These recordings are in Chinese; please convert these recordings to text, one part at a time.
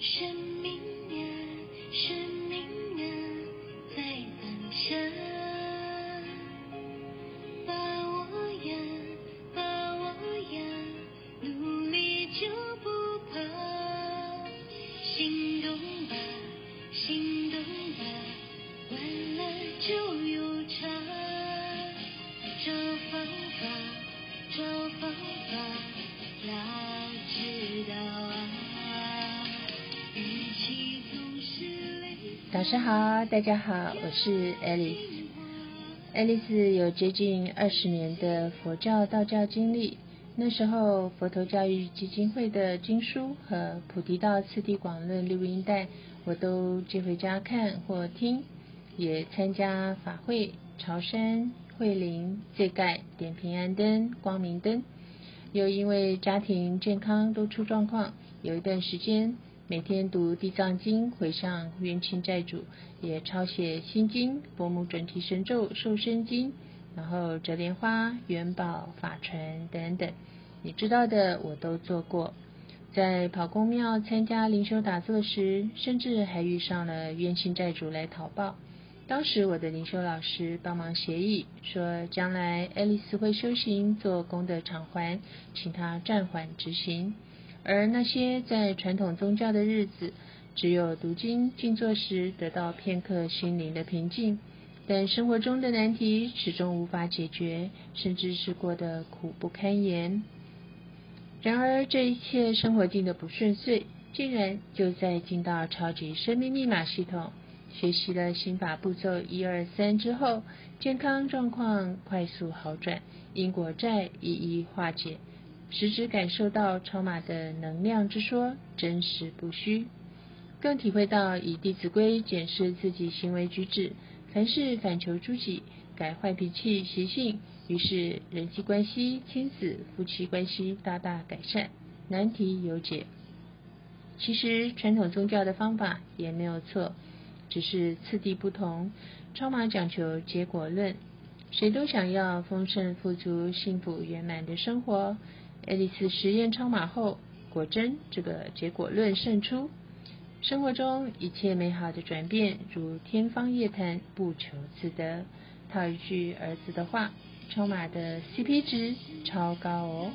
生命啊，生早上。好，大家好，我是 Alice。Alice 有接近二十年的佛教道教经历，那时候佛陀教育基金会的经书和菩提道次第广论录音带，我都接回家看或听，也参加法会、朝山、会灵、戒盖、点平安灯、光明灯。又因为家庭健康都出状况，有一段时间每天读地藏经回向冤亲债主，也抄写心经、伯母准提神咒、瘦身经，然后折莲花、元宝、法船等等，你知道的我都做过。在跑公庙参加灵修打坐时，甚至还遇上了冤亲债主来讨报。当时我的灵修老师帮忙协议，说将来爱丽丝会修行做功德偿还，请她暂缓执行。而那些在传统宗教的日子，只有读经静坐时得到片刻心灵的平静，但生活中的难题始终无法解决，甚至是过得苦不堪言。然而这一切生活境的不顺遂，竟然就在进到超级生命密码系统。学习了心法步骤一二三之后，健康状况快速好转，因果债一一化解，实质感受到超马的能量之说真实不虚，更体会到以《弟子规》检视自己行为举止，凡事反求诸己，改坏脾气习性，于是人际关系、亲子、夫妻关系大大改善，难题有解。其实传统宗教的方法也没有错。只是次第不同，超马讲求结果论，谁都想要丰盛、富足、幸福、圆满的生活。爱丽丝实验超马后，果真这个结果论胜出，生活中一切美好的转变如天方夜谭，不求自得。套一句儿子的话，超马的 CP 值超高哦。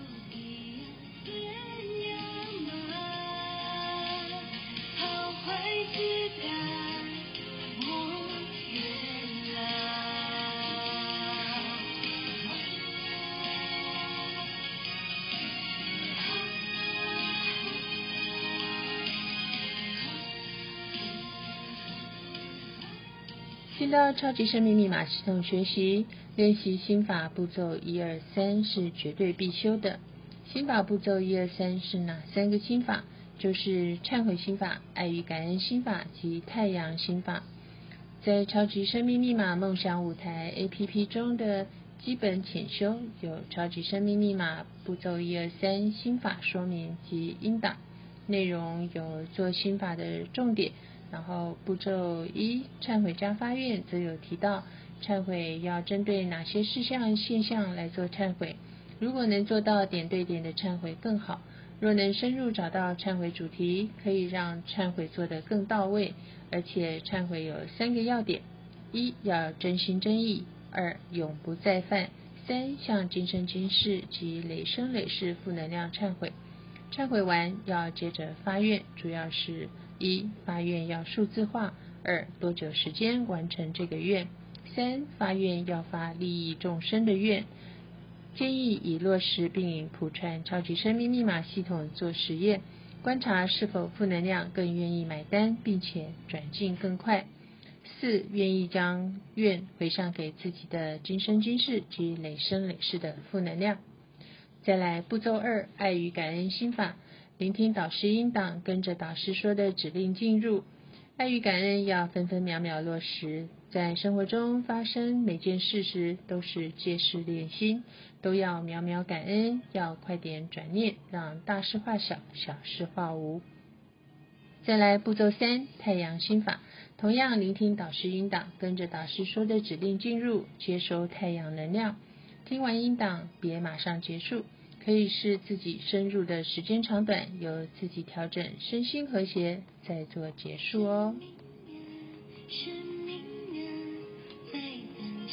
好坏进到超级生命密码系统学习练习心法步骤一二三是绝对必修的。心法步骤一二三是哪三个心法？就是忏悔心法、爱与感恩心法及太阳心法。在超级生命密码梦想舞台 APP 中的基本浅修有超级生命密码步骤一二三心法说明及音档，内容有做心法的重点。然后步骤一忏悔加发愿则有提到忏悔要针对哪些事项现象来做忏悔，如果能做到点对点的忏悔更好。若能深入找到忏悔主题，可以让忏悔做得更到位。而且忏悔有三个要点：一要真心真意；二永不再犯；三向今生今世及累生累世负能量忏悔。忏悔完要接着发愿，主要是一发愿要数字化；二多久时间完成这个愿；三发愿要发利益众生的愿。建议以落实并以普传超级生命密码系统做实验，观察是否负能量更愿意买单，并且转进更快。四愿意将愿回向给自己的今生今世及累生累世的负能量。再来步骤二，爱与感恩心法，聆听导师音档，跟着导师说的指令进入。爱与感恩要分分秒秒落实，在生活中发生每件事时，都是借势练心，都要秒秒感恩，要快点转念，让大事化小，小事化无。再来步骤三，太阳心法，同样聆听导师音档，跟着导师说的指令进入，接收太阳能量。听完音档，别马上结束，可以是自己深入的时间长短，由自己调整身心和谐，再做结束哦。生命啊，在当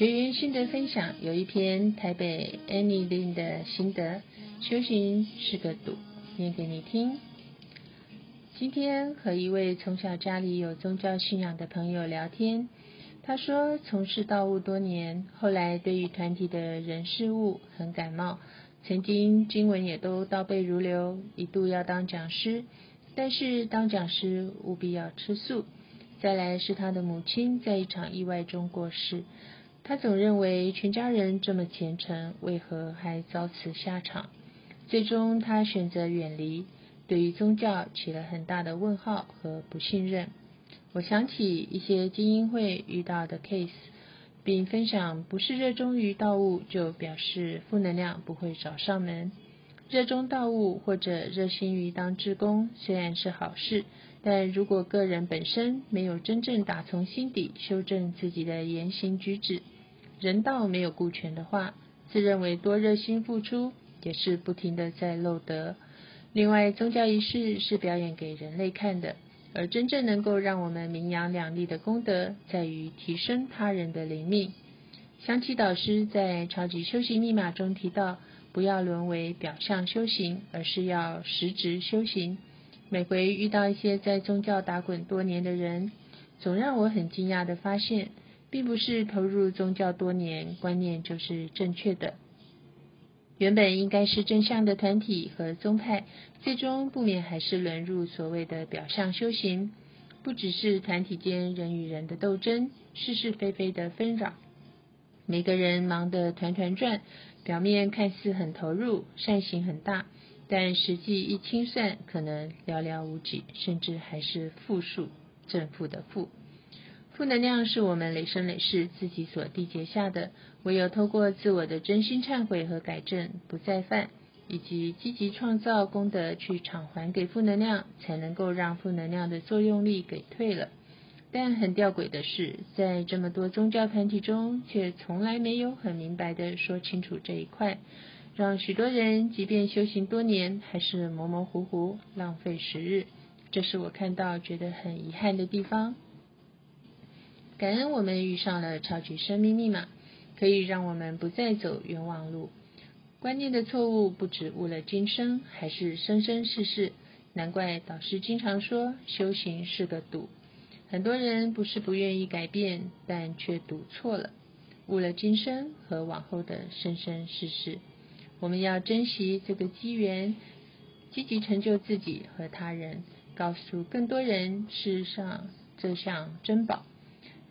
学员心得分享有一篇台北 Annie Lin 的心得，修行是个赌，念给你听。今天和一位从小家里有宗教信仰的朋友聊天，他说从事道务多年，后来对于团体的人事物很感冒，曾经经文也都倒背如流，一度要当讲师，但是当讲师务必要吃素。再来是他的母亲在一场意外中过世，他总认为全家人这么虔诚，为何还遭此下场？最终他选择远离。对于宗教起了很大的问号和不信任。我想起一些精英会遇到的 case，并分享：不是热衷于道物，就表示负能量不会找上门。热衷道物或者热心于当志工，虽然是好事，但如果个人本身没有真正打从心底修正自己的言行举止，人道没有顾全的话，自认为多热心付出，也是不停的在漏德。另外，宗教仪式是表演给人类看的，而真正能够让我们名扬两利的功德，在于提升他人的灵命。香琪导师在《超级修行密码》中提到，不要沦为表象修行，而是要实质修行。每回遇到一些在宗教打滚多年的人，总让我很惊讶的发现，并不是投入宗教多年，观念就是正确的。原本应该是正向的团体和宗派，最终不免还是沦入所谓的表象修行。不只是团体间人与人的斗争，是是非非的纷扰，每个人忙得团团转，表面看似很投入，善行很大，但实际一清算，可能寥寥无几，甚至还是负数，正负的负。负能量是我们累生累世自己所缔结下的，唯有透过自我的真心忏悔和改正，不再犯，以及积极创造功德去偿还给负能量，才能够让负能量的作用力给退了。但很吊诡的是，在这么多宗教团体中，却从来没有很明白的说清楚这一块，让许多人即便修行多年，还是模模糊糊，浪费时日。这是我看到觉得很遗憾的地方。感恩我们遇上了超级生命密码，可以让我们不再走冤枉路。观念的错误不止误了今生，还是生生世世。难怪导师经常说修行是个赌。很多人不是不愿意改变，但却赌错了，误了今生和往后的生生世世。我们要珍惜这个机缘，积极成就自己和他人，告诉更多人世上这项珍宝。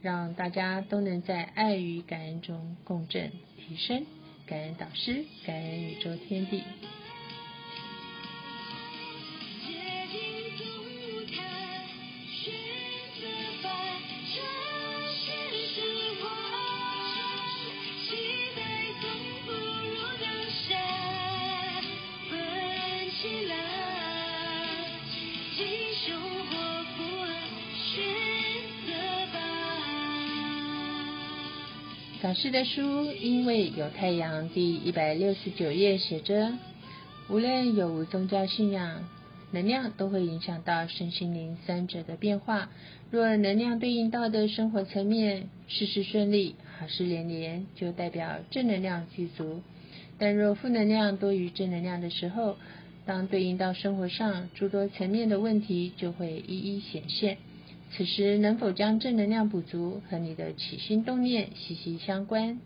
让大家都能在爱与感恩中共振提升，感恩导师，感恩宇宙天地。导师的书《因为有太阳》第一百六十九页写着：无论有无宗教信仰，能量都会影响到身心灵三者的变化。若能量对应到的生活层面事事顺利、好事连连，就代表正能量具足；但若负能量多于正能量的时候，当对应到生活上诸多层面的问题，就会一一显现。此时能否将正能量补足，和你的起心动念息息相关。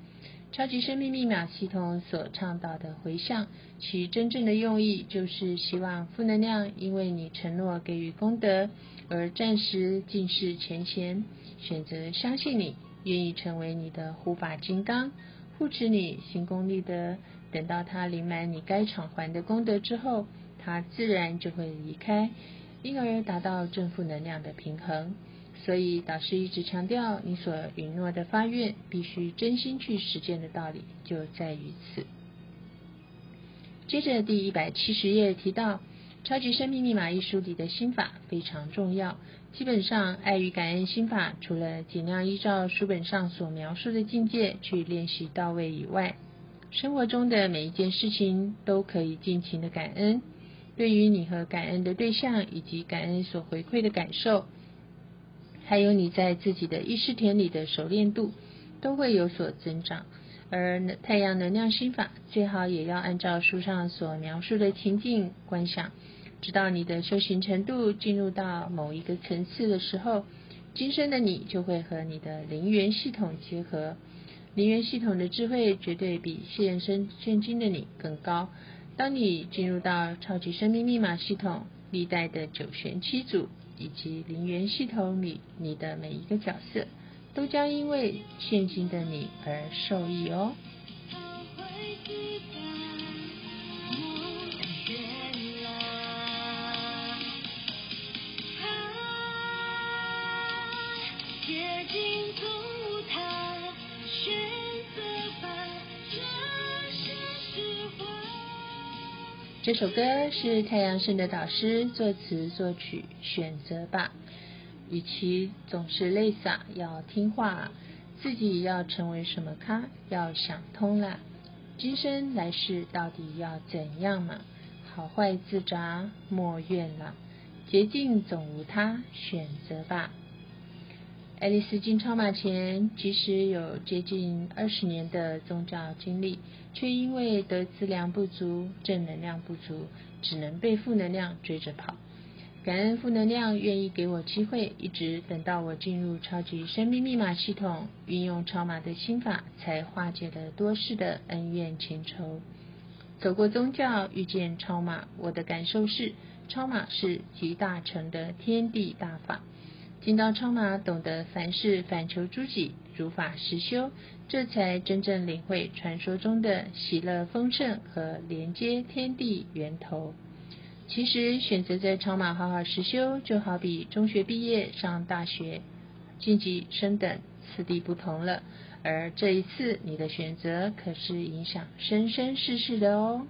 超级生命密码系统所倡导的回向，其真正的用意就是希望负能量因为你承诺给予功德，而暂时尽释前嫌，选择相信你，愿意成为你的护法金刚，护持你行功立德。等到他领满你该偿还的功德之后，他自然就会离开。因而达到正负能量的平衡。所以导师一直强调，你所允诺的发愿，必须真心去实践的道理就在于此。接着第一百七十页提到，《超级生命密码》一书里的心法非常重要。基本上，爱与感恩心法除了尽量依照书本上所描述的境界去练习到位以外，生活中的每一件事情都可以尽情的感恩。对于你和感恩的对象以及感恩所回馈的感受，还有你在自己的意识田里的熟练度，都会有所增长。而太阳能量心法最好也要按照书上所描述的情境观想。直到你的修行程度进入到某一个层次的时候，今生的你就会和你的灵源系统结合。灵源系统的智慧绝对比现生现今的你更高。当你进入到超级生命密码系统历代的九玄七祖以及灵源系统里，你的每一个角色都将因为现今的你而受益哦。这首歌是太阳神的导师作词作曲，选择吧。与其总是泪洒，要听话，自己要成为什么咖，要想通了。今生来世到底要怎样嘛？好坏自杂，莫怨了。捷径总无他，选择吧。爱丽丝进超马前，即使有接近二十年的宗教经历，却因为得资粮不足、正能量不足，只能被负能量追着跑。感恩负能量愿意给我机会，一直等到我进入超级生命密码系统，运用超马的心法，才化解了多世的恩怨情仇。走过宗教，遇见超马，我的感受是，超马是集大成的天地大法。进到超马，懂得凡事反求诸己，如法实修，这才真正领会传说中的喜乐丰盛和连接天地源头。其实选择在超马好好实修，就好比中学毕业上大学，晋级升等，次第不同了。而这一次，你的选择可是影响生生世世的哦。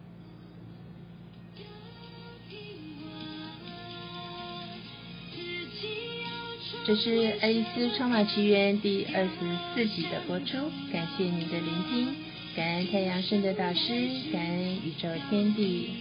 这是《爱丽丝超马奇缘》第二十四集的播出，感谢您的聆听，感恩太阳圣的导师，感恩宇宙天地。